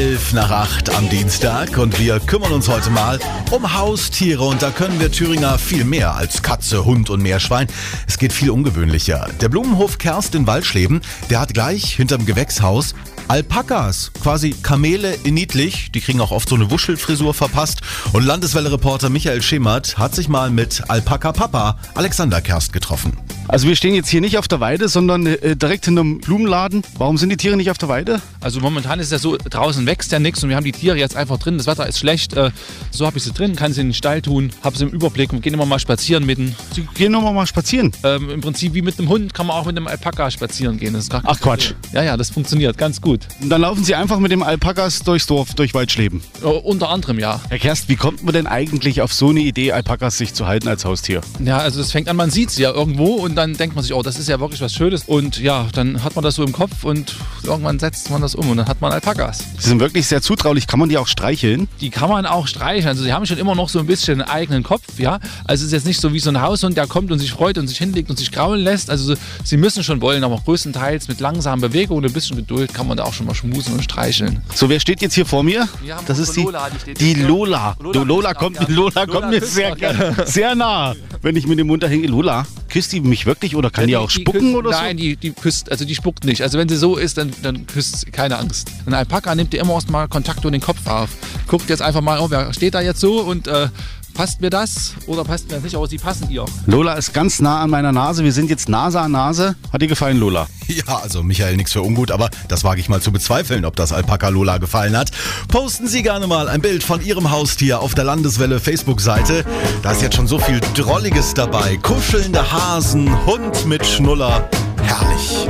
11 nach 8 am Dienstag und wir kümmern uns heute mal um Haustiere und da können wir Thüringer viel mehr als Katze, Hund und Meerschwein. Es geht viel ungewöhnlicher. Der Blumenhof Kerst in Waldschleben, der hat gleich hinterm Gewächshaus Alpakas, quasi Kamele in niedlich. Die kriegen auch oft so eine Wuschelfrisur verpasst. Und Landeswelle-Reporter Michael Schemert hat sich mal mit Alpaka-Papa Alexander Kerst getroffen. Also wir stehen jetzt hier nicht auf der Weide, sondern äh, direkt hinterm Blumenladen. Warum sind die Tiere nicht auf der Weide? Also momentan ist ja so, draußen wächst ja nichts und wir haben die Tiere jetzt einfach drin. Das Wetter ist schlecht. Äh, so habe ich sie drin, kann sie in den Stall tun, habe sie im Überblick und gehen immer mal spazieren mit dem. Sie gehen nochmal mal spazieren. Ähm, Im Prinzip wie mit einem Hund kann man auch mit einem Alpaka spazieren gehen. Das ist gar Ach, Quatsch. Ja, ja, das funktioniert ganz gut. Und dann laufen sie einfach mit dem Alpakas durchs Dorf, durch Waldschleben. Äh, unter anderem ja. Herr Kerst, wie kommt man denn eigentlich auf so eine Idee, Alpakas sich zu halten als Haustier? Ja, also das fängt an, man sieht sie ja irgendwo und dann denkt man sich, oh, das ist ja wirklich was Schönes. Und ja, dann hat man das so im Kopf und irgendwann setzt man das um und dann hat man Alpakas. Sie sind wirklich sehr zutraulich. Kann man die auch streicheln? Die kann man auch streicheln. Also sie haben schon immer noch so ein bisschen einen eigenen Kopf, ja. Also es ist jetzt nicht so wie so ein Haushund, der kommt und sich freut und sich hinlegt und sich kraulen lässt. Also sie müssen schon wollen, aber größtenteils mit langsamen Bewegungen und ein bisschen Geduld kann man da auch schon mal schmusen und streicheln. So, wer steht jetzt hier vor mir? Das ist die Lola, die die. Lola. Lola Lola auch kommt. Lola Lola kommt mir sehr, sehr nah, wenn ich mit dem Mund dahin. Lola, küsst die mich wirklich oder kann die, auch spucken küsst, oder so? Nein, die, die küsst, also die spuckt nicht. Also wenn sie so ist, dann, dann küsst sie, keine Angst. Ein Alpaka nimmt dir immer erstmal Kontakt und den Kopf auf. Guckt jetzt einfach mal, oh, wer steht da jetzt so und äh, passt mir das oder passt mir das nicht, aber sie passen ihr. Lola ist ganz nah an meiner Nase. Wir sind jetzt Nase an Nase. Hat dir gefallen, Lola? Ja, also Michael, nichts für ungut, aber das wage ich mal zu bezweifeln, ob das Alpaka Lola gefallen hat. Posten Sie gerne mal ein Bild von Ihrem Haustier auf der Landeswelle Facebook-Seite. Da ist jetzt schon so viel Drolliges dabei. Kuschelnde Hasen, Hund mit Schnuller. Herrlich.